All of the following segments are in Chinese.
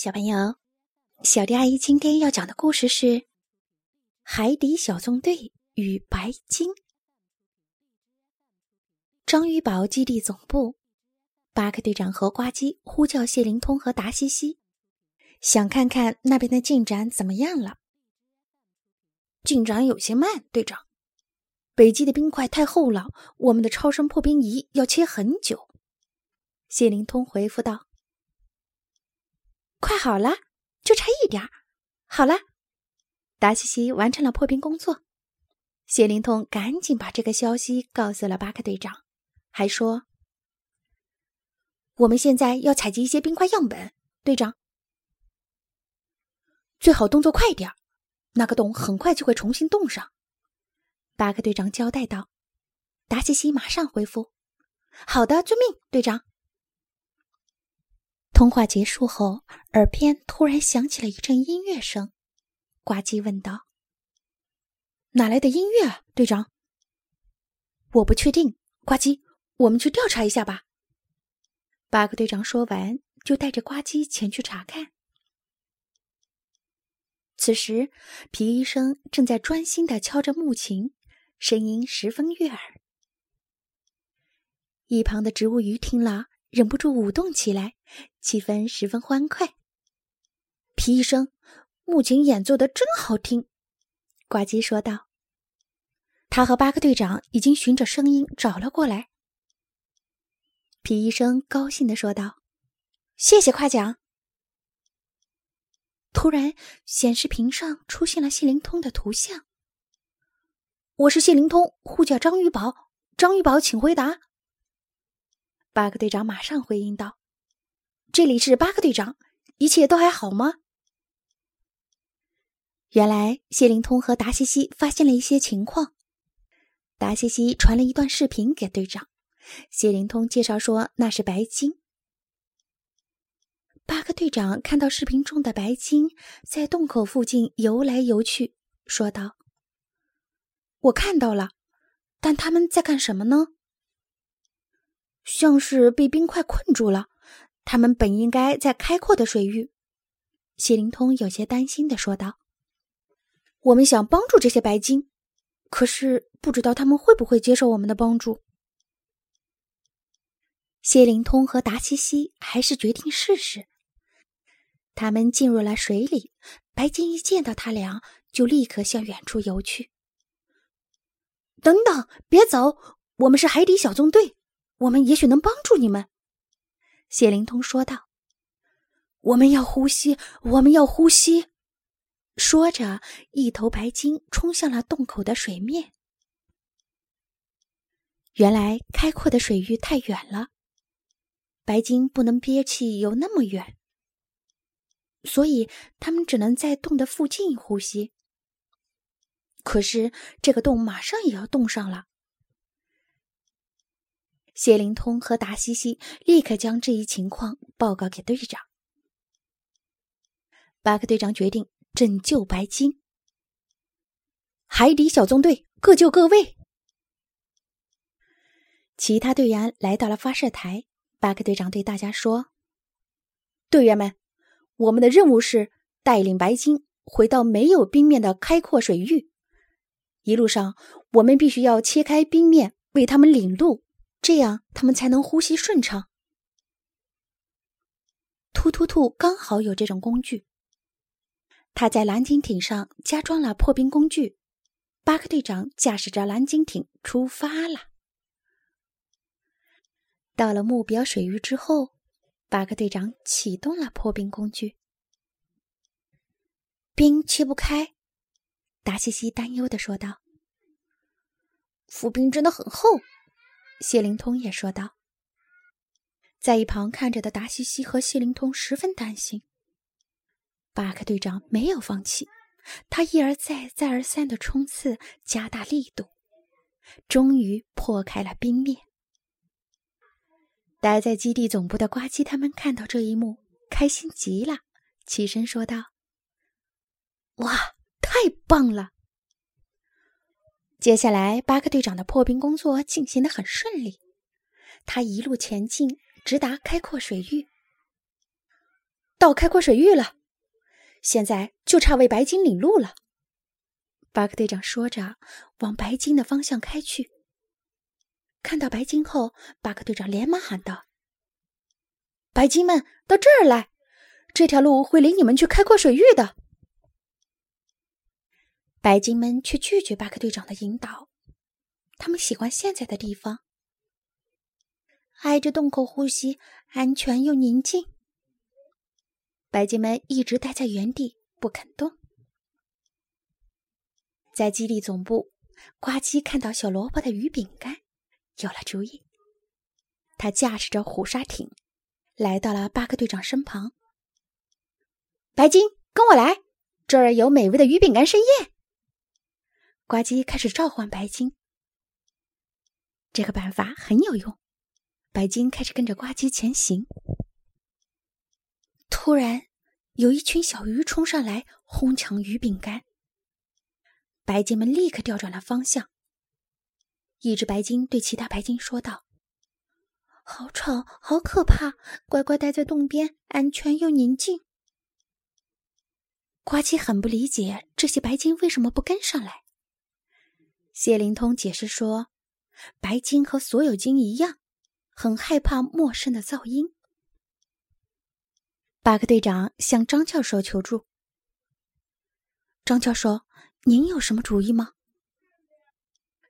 小朋友，小迪阿姨今天要讲的故事是《海底小纵队与白鲸》。章鱼堡基地总部，巴克队长和呱唧呼叫谢灵通和达西西，想看看那边的进展怎么样了。进展有些慢，队长。北极的冰块太厚了，我们的超声破冰仪要切很久。谢灵通回复道。快好了，就差一点儿。好了，达西西完成了破冰工作。谢灵通赶紧把这个消息告诉了巴克队长，还说：“我们现在要采集一些冰块样本，队长，最好动作快点儿。那个洞很快就会重新冻上。”巴克队长交代道。达西西马上回复：“好的，遵命，队长。”通话结束后，耳边突然响起了一阵音乐声。呱唧问道：“哪来的音乐，队长？”“我不确定。”呱唧，“我们去调查一下吧。”巴克队长说完，就带着呱唧前去查看。此时，皮医生正在专心的敲着木琴，声音十分悦耳。一旁的植物鱼听了。忍不住舞动起来，气氛十分欢快。皮医生，木琴演奏的真好听，呱唧说道。他和巴克队长已经循着声音找了过来。皮医生高兴的说道：“谢谢夸奖。”突然，显示屏上出现了谢灵通的图像。我是谢灵通，呼叫张玉宝，张玉宝，请回答。巴克队长马上回应道：“这里是巴克队长，一切都还好吗？”原来谢灵通和达西西发现了一些情况，达西西传了一段视频给队长，谢灵通介绍说那是白鲸。巴克队长看到视频中的白鲸在洞口附近游来游去，说道：“我看到了，但他们在干什么呢？”像是被冰块困住了，他们本应该在开阔的水域。谢灵通有些担心的说道：“我们想帮助这些白鲸，可是不知道他们会不会接受我们的帮助。”谢灵通和达西西还是决定试试。他们进入了水里，白鲸一见到他俩，就立刻向远处游去。等等，别走，我们是海底小纵队。我们也许能帮助你们，谢灵通说道。我们要呼吸，我们要呼吸。说着，一头白鲸冲向了洞口的水面。原来，开阔的水域太远了，白鲸不能憋气游那么远，所以他们只能在洞的附近呼吸。可是，这个洞马上也要冻上了。谢灵通和达西西立刻将这一情况报告给队长。巴克队长决定拯救白鲸。海底小纵队各就各位。其他队员来到了发射台。巴克队长对大家说：“队员们，我们的任务是带领白鲸回到没有冰面的开阔水域。一路上，我们必须要切开冰面，为他们领路。”这样，他们才能呼吸顺畅。突突兔刚好有这种工具，他在蓝鲸艇上加装了破冰工具。巴克队长驾驶着蓝鲸艇出发了。到了目标水域之后，巴克队长启动了破冰工具。冰切不开，达西西担忧的说道：“浮冰真的很厚。”谢灵通也说道，在一旁看着的达西西和谢灵通十分担心。巴克队长没有放弃，他一而再、再而三的冲刺，加大力度，终于破开了冰面。待在基地总部的呱唧他们看到这一幕，开心极了，起身说道：“哇，太棒了！”接下来，巴克队长的破冰工作进行的很顺利。他一路前进，直达开阔水域。到开阔水域了，现在就差为白鲸领路了。巴克队长说着，往白鲸的方向开去。看到白鲸后，巴克队长连忙喊道：“白鲸们，到这儿来！这条路会领你们去开阔水域的。”白鲸们却拒绝巴克队长的引导，他们喜欢现在的地方，挨着洞口呼吸，安全又宁静。白鲸们一直待在原地不肯动。在基地总部，呱唧看到小萝卜的鱼饼干，有了主意。他驾驶着虎鲨艇，来到了巴克队长身旁。白鲸，跟我来，这儿有美味的鱼饼干盛宴。呱唧开始召唤白鲸。这个办法很有用，白鲸开始跟着呱唧前行。突然，有一群小鱼冲上来，哄抢鱼饼干。白鲸们立刻调转了方向。一只白鲸对其他白鲸说道：“好吵，好可怕！乖乖待在洞边，安全又宁静。”呱唧很不理解这些白鲸为什么不跟上来。谢灵通解释说：“白鲸和所有鲸一样，很害怕陌生的噪音。”巴克队长向张教授求助：“张教授。”您有什么主意吗？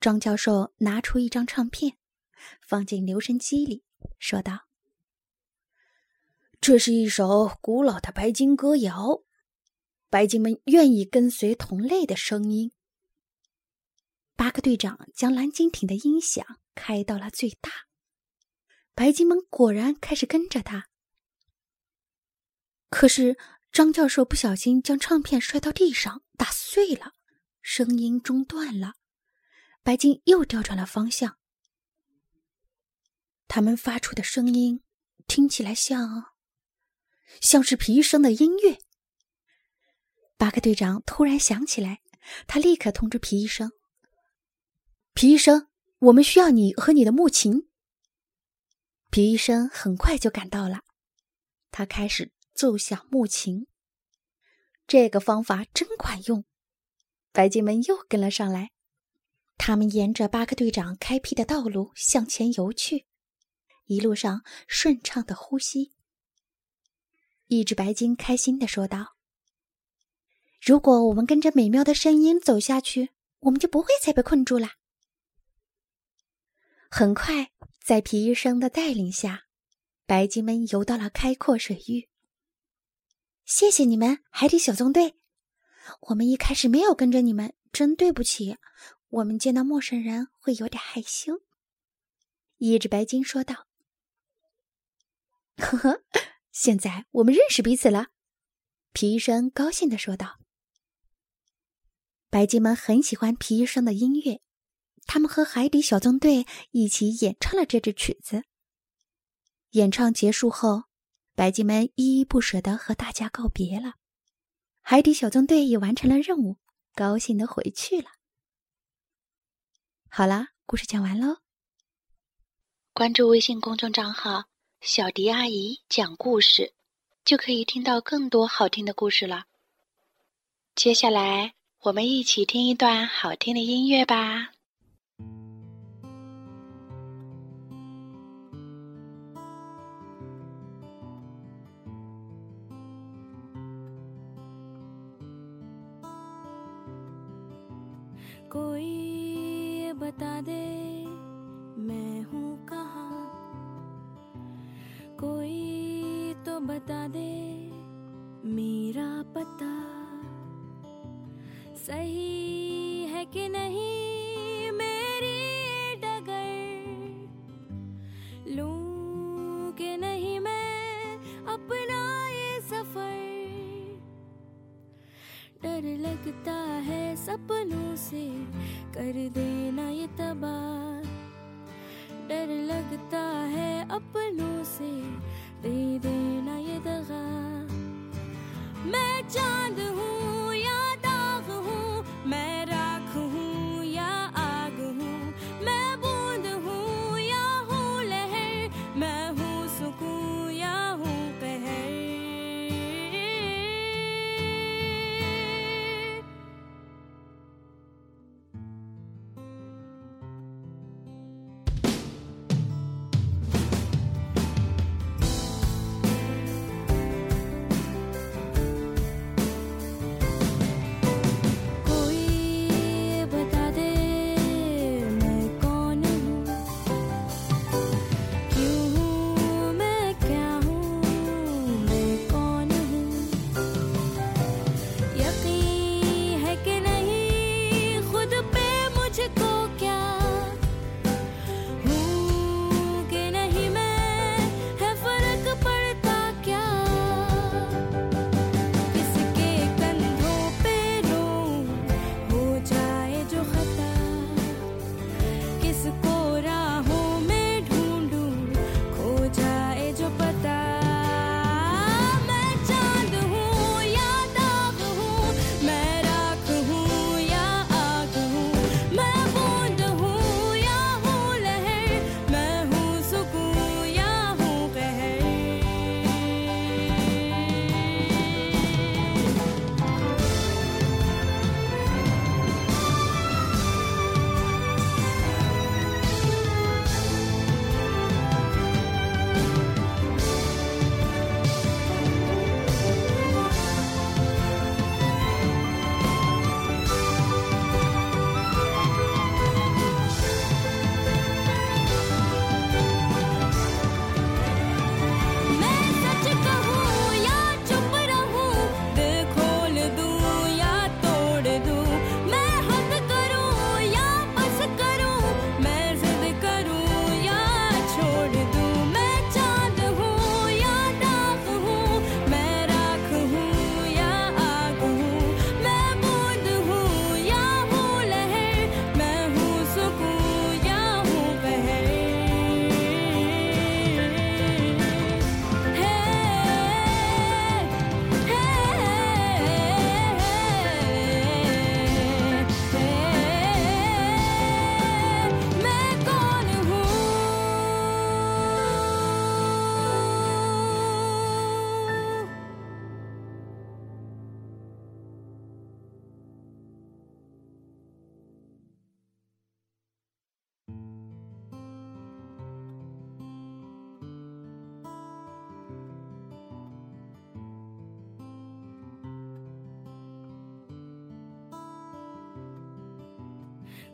张教授拿出一张唱片，放进留声机里，说道：“这是一首古老的白鲸歌谣，白鲸们愿意跟随同类的声音。”巴克队长将蓝鲸艇的音响开到了最大，白鲸们果然开始跟着他。可是张教授不小心将唱片摔到地上，打碎了。声音中断了，白鲸又调转了方向。他们发出的声音听起来像，像是皮医生的音乐。巴克队长突然想起来，他立刻通知皮医生：“皮医生，我们需要你和你的木琴。”皮医生很快就赶到了，他开始奏响木琴。这个方法真管用。白鲸们又跟了上来，他们沿着巴克队长开辟的道路向前游去，一路上顺畅的呼吸。一只白鲸开心的说道：“如果我们跟着美妙的声音走下去，我们就不会再被困住了。”很快，在皮医生的带领下，白鲸们游到了开阔水域。谢谢你们，海底小纵队。我们一开始没有跟着你们，真对不起。我们见到陌生人会有点害羞。”一只白鲸说道。“呵呵，现在我们认识彼此了。”皮医生高兴的说道。白鲸们很喜欢皮医生的音乐，他们和海底小纵队一起演唱了这支曲子。演唱结束后，白鲸们依依不舍的和大家告别了。海底小纵队也完成了任务，高兴的回去了。好啦，故事讲完喽。关注微信公众账号“小迪阿姨讲故事”，就可以听到更多好听的故事了。接下来，我们一起听一段好听的音乐吧。कोई बता दे, मैं हूँ कहाँ? कोई तो बता दे, मेरा पता सही है कि नहीं?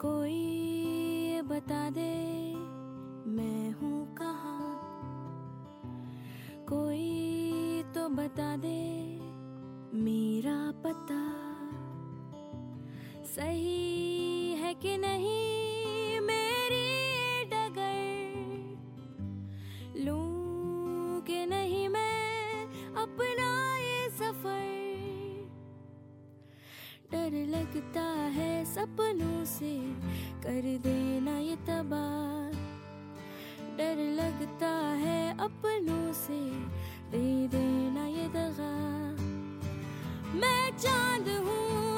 कोई बता दे, मैं हूँ कहाँ? कोई तो बता दे, मेरा पता सही है कि नहीं? मेरी डगर लूँ कि नहीं मैं अपना ये सफ़र? डर लगता है सपनों से कर देना ये तबाह। डर लगता है अपनों से दे देना ये दगा। मैं चाँद हूँ